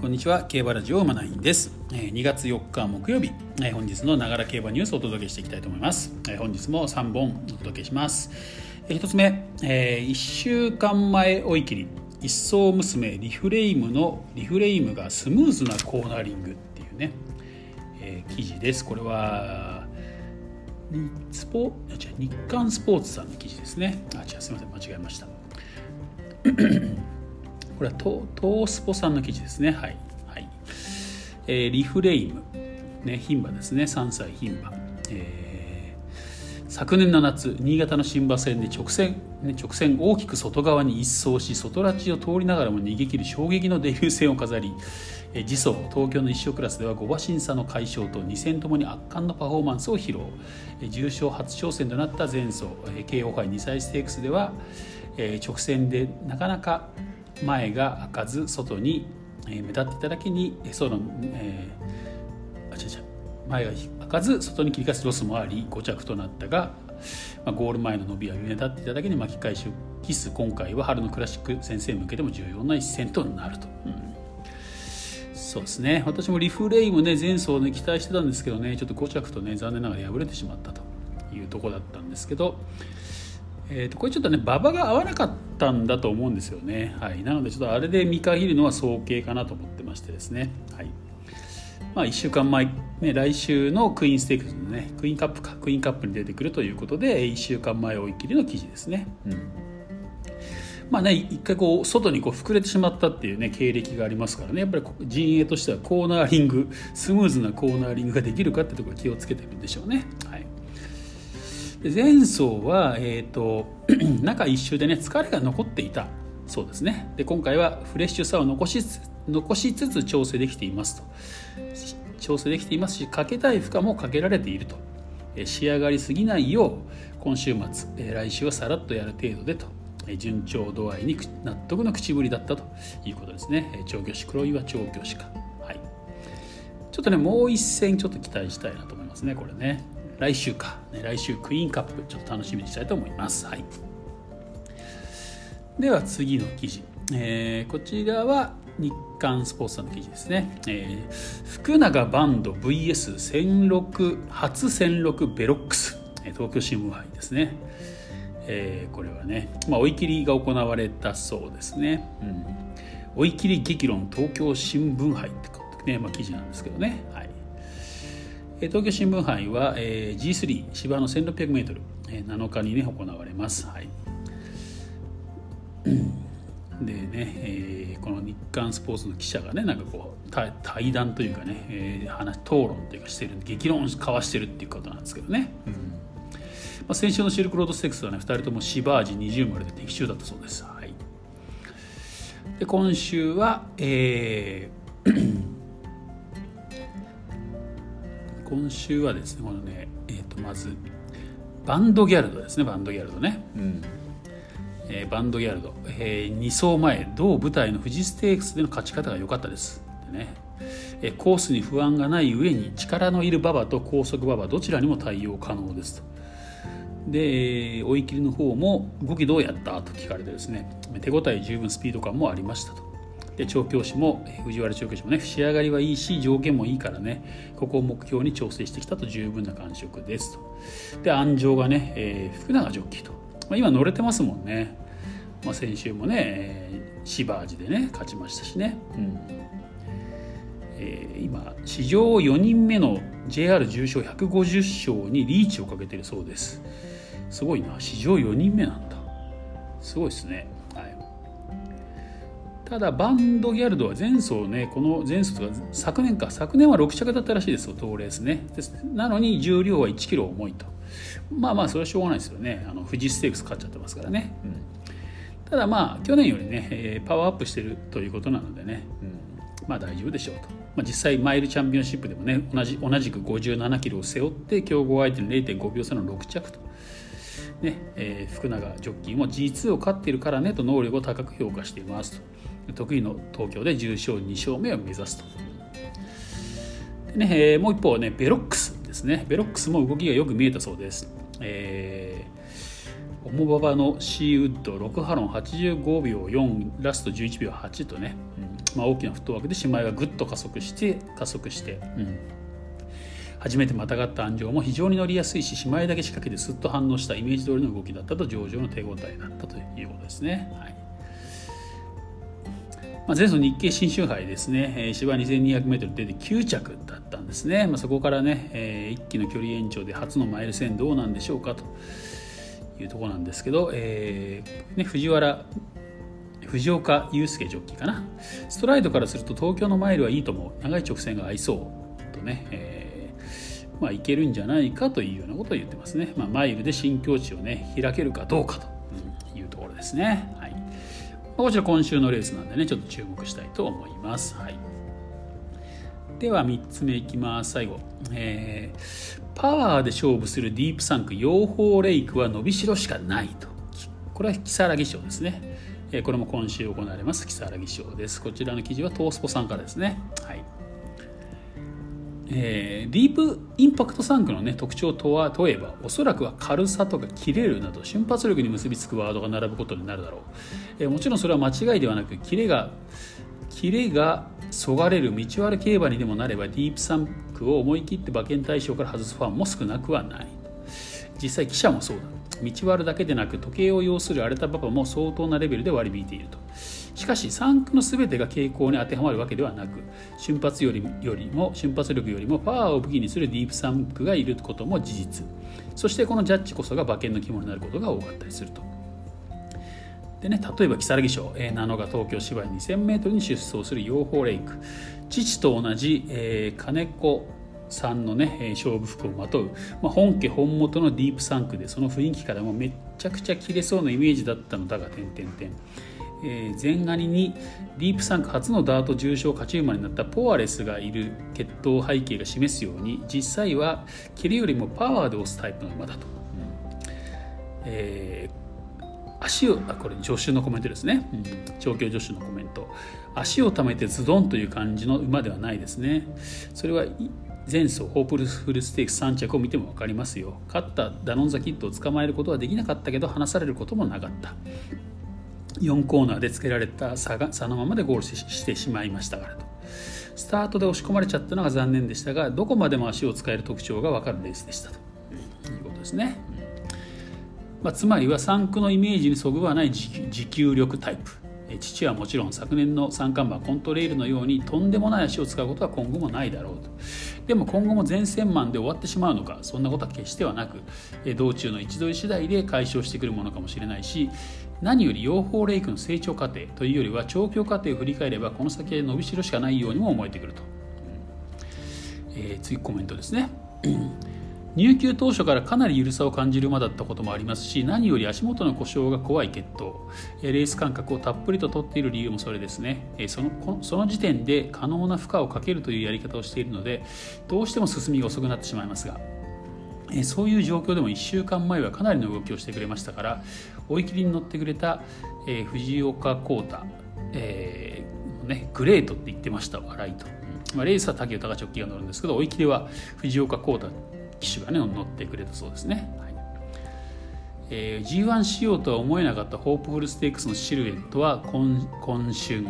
こんにちは。競馬ラジオマナインです。2月4日木曜日。本日のながら競馬ニュースをお届けしていきたいと思います。本日も3本お届けします。1つ目。1週間前追い切り。一層娘リフレイムのリフレイムがスムーズなコーナリングっていうね、え、記事です。これはスポ日刊スポーツさんの記事ですね。あ違うすみません。間違えました。これはトースポさんの記事ですね。はい。はいえー、リフレイム、ね、牝馬ですね。3歳牝馬。えー、昨年の夏、新潟の新馬戦で直線、ね、直線大きく外側に一掃し、外拉致を通りながらも逃げ切る衝撃のデビュー戦を飾り、えー、次走東京の一勝クラスでは5馬審査の快勝と2戦ともに圧巻のパフォーマンスを披露、えー、重賞初挑戦となった前走、えー、京王杯2歳ステークスでは、えー、直線でなかなか前が開かず外に目立っていただけにその、えー、あ違う違う。前が開かず外に切り返すロスもあり5着となったが、まあ、ゴール前の伸びは目立っていただけに巻き返しを期す。今回は春のクラシック先生向けても重要な一戦となると。うん。そうですね。私もリフレイムね前走ね期待してたんですけどねちょっと5着とね残念ながら敗れてしまったというとこだったんですけど、えー、とこれちょっとね馬場が合わなかったんだと思うんですよね、はい、なのでちょっとあれで見限るのは早計かなと思ってましてですね、はい。まあ、1週間前、ね、来週のクイーンステークスのねクイーンカップかクイーンカップに出てくるということで1週間前追い切りの記事ですね、うん。まあね、一回こう外にこう膨れてしまったっていうね経歴がありますからね。やっぱり陣営としてはコーナーリングスムーズなコーナーリングができるかってところ気をつけてるんでしょうね。はい。前走は、えーと、中1周でね疲れが残っていたそうですね。で今回はフレッシュさを残し残しつつ調整できていますと。調整できていますしかけたい負荷もかけられていると。仕上がりすぎないよう今週末来週はさらっとやる程度でと。順調度合いに納得の口ぶりだったと。いうことですね。調教師黒岩調教師か。はい。ちょっとねもう一戦ちょっと期待したいなと思いますねこれね。来週か、ね、来週クイーンカップちょっと楽しみにしたいと思います。はい、では次の記事、えー、こちらは日刊スポーツさんの記事ですね、えー、福永バンド VS16 初戦6ベロックス東京新聞杯ですね、えー、これはね、まあ、追い切りが行われたそうですね、うん、追い切り激論東京新聞杯ってことね、まあ、記事なんですけどね、はい。東京新聞杯は G3 芝の 1600m7 日にね行われます。はい、でね、えー、この日刊スポーツの記者がねなんかこう対談というかね、えー、話討論というかしてる激論交わしてるっていうことなんですけどね、うん。まあ、先週のシルクロードステックスはね2人とも芝味20丸で的中だったそうです、はい、で今週は、えー今週はですねこのね、えー、とまずバンドギャルドですねバンドギャルドね、うん。えー、バンドギャルド、えー、2走前同舞台の富士ステークスでの勝ち方が良かったです。でね、えー、コースに不安がない上に力のいる馬場と高速馬場どちらにも対応可能です。とで追い切りの方も動きどうやった？と聞かれてですね。手応え十分スピード感もありましたとで調教師も藤原調教師もね仕上がりはいいし条件もいいからねここを目標に調整してきたと十分な感触ですと。で安城がね、えー、福永ジョッキーと、まあ、今乗れてますもんね、まあ、先週もね、えー、芝味でね勝ちましたしね、うん。えー、今史上4人目の JR 重賞150勝にリーチをかけてるそうです。すごいな史上4人目なんだ。すごいですね。ただバンドギャルドは前走ねこの前走とか昨年か昨年は6着だったらしいですよ当レースね。です。なのに重量は1キロ重いと。まあまあそれはしょうがないですよね。あの富士ステークス勝っちゃってますからね、うん、ただまあ去年よりね、えー、パワーアップしてるということなのでね、うん、まあ大丈夫でしょうと、まあ、実際マイルチャンピオンシップでもね同じ同じく57キロを背負って強豪相手に0.5秒差の6着とねえー、福永ジョッキーも G2 を勝っているからねと能力を高く評価していますと。得意の東京で重賞2勝目を目指すと。でねえー、もう一方ねベロックスですね。ベロックスも動きがよく見えたそうです。えー、オモババのシーウッド6ハロン85秒4ラスト11秒8とね、まあ、大きなフットワークで姉妹がぐっと加速して加速して、うん、初めてまたがった安城も非常に乗りやすいし姉妹だけ仕掛けてすっと反応したイメージ通りの動きだったと上々の手応えだったということですね。はい。まあ、前走日経新春杯ですね、えー、芝 2200m 出て9着だったんですね、まあ、そこからね、えー、一気の距離延長で初のマイル戦どうなんでしょうかというところなんですけど、えーね、藤原藤岡祐介ジョッキーかな。ストライドからすると東京のマイルはいいと思う長い直線が合いそうとね、えー、まあ、いけるんじゃないかというようなことを言ってますね、まあ、マイルで新境地をね開けるかどうかというところですね、はい。こちら今週のレースなんでねちょっと注目したいと思います。はい、では3つ目いきます。最後、えー、パワーで勝負するディープサンク養蜂レイクは伸びしろしかないと。これは木更木賞ですね、えー、これも今週行われます。木更木賞です。こちらの記事はトースポさんからですね。はいえー、ディープインパクトサンクの、ね、特徴とは問えばおそらくは軽さとか切れるなど瞬発力に結びつくワードが並ぶことになるだろう、えー、もちろんそれは間違いではなくキレがキレがそがれる道悪競馬にでもなればディープサンクを思い切って馬券対象から外すファンも少なくはない。実際記者もそうだ。道悪だけでなく時計を要する荒れた馬場も相当なレベルで割り引いていると。しかし3区の全てが傾向に当てはまるわけではなく瞬発よりよりも瞬発力よりもパワーを武器にするディープ3区がいることも事実。そしてこのジャッジこそが馬券の肝になることが多かったりすると。でね、例えば如月賞、えー、ナノが東京芝居 2000m に出走する養蜂レイク。父と同じ、えー、金子さんのね勝負服をまとう、まあ、本家本元のディープサンクでその雰囲気からもめちゃくちゃ切れそうなイメージだったのだが点々点えー、前ガニにディープサンク初のダート重賞勝ち馬になったポアレスがいる血統背景が示すように実際は蹴りよりもパワーで押すタイプの馬だと、うん。えー、足をあこれ助手のコメントですね、うん、調教助手のコメント。足を溜めてズドンという感じの馬ではないですね。それは前走ホープフルステークス3着を見ても分かりますよ。勝ったダノンザキットを捕まえることはできなかったけど離されることもなかった4コーナーでつけられた差が差のままでゴールしてしまいましたからと。スタートで押し込まれちゃったのが残念でしたがどこまでも足を使える特徴が分かるレースでしたと。いうことですね、まあ、つまりは3区のイメージにそぐわない持久力タイプ。父はもちろん昨年の三冠馬コントレイルのようにとんでもない足を使うことは今後もないだろうと。でも今後も全線マンで終わってしまうのかそんなことは決してはなく道中の位置取り次第で解消してくるものかもしれないし何より養蜂レイクの成長過程というよりは調教過程を振り返ればこの先へ伸びしろしかないようにも思えてくると、えー、次コメントですね。入球当初からかなり緩さを感じる馬だったこともありますし何より足元の故障が怖い血統。レース感覚をたっぷりと取っている理由もそれですね。そのその時点で可能な負荷をかけるというやり方をしているのでどうしても進みが遅くなってしまいますがそういう状況でも1週間前はかなりの動きをしてくれましたから追い切りに乗ってくれた、えー、藤岡浩太、えーね、グレートって言ってました笑いと、まあ、レースは竹豊直樹が乗るんですけど追い切りは藤岡浩太騎手がね乗ってくれたそうですね、えー、G1 仕様とは思えなかったホープフルステークスのシルエットは今今春、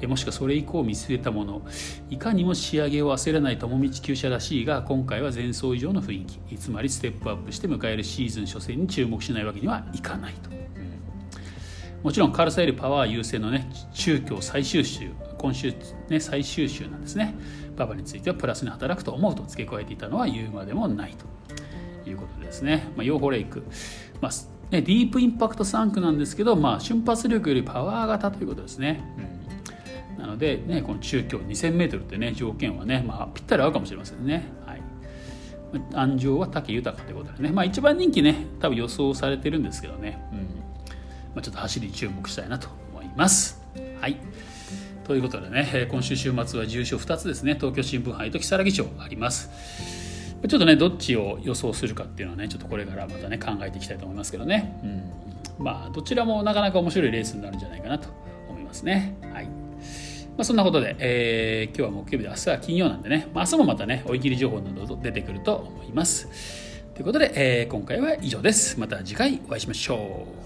えー、もしくはそれ以降見据えたもの。いかにも仕上げを焦らない友道厩舎らしいが今回は前走以上の雰囲気。つまりステップアップして迎えるシーズン初戦に注目しないわけにはいかないと、うん、もちろん軽さよりパワー優先のね中京最終週。今週ね最終週なんですね。パパについてはプラスに働くと思うと付け加えていたのは言うまでもないということですね。まあ、ヨーホレイク、まあね、ディープインパクト3区なんですけど、まあ、瞬発力よりパワー型ということですね。うん、なので、ね、この中京 2000m ってね条件はね、まあ、ぴったり合うかもしれませんね。はい安城は武豊ということでね、まあ、一番人気ね多分予想されてるんですけどね、うんまあ、ちょっと走り注目したいなと思います。はいということでね、今週週末は重賞2つですね、東京新聞杯と木更木賞あります。ちょっとね、どっちを予想するかっていうのはね、ちょっとこれからまたね、考えていきたいと思いますけどね。うん、まあ、どちらもなかなか面白いレースになるんじゃないかなと思いますね。はい。まあ、そんなことで、えー、今日は木曜日で明日は金曜なんでね、まあ、明日もまたね、追い切り情報など出てくると思います。ということで、えー、今回は以上です。また次回お会いしましょう。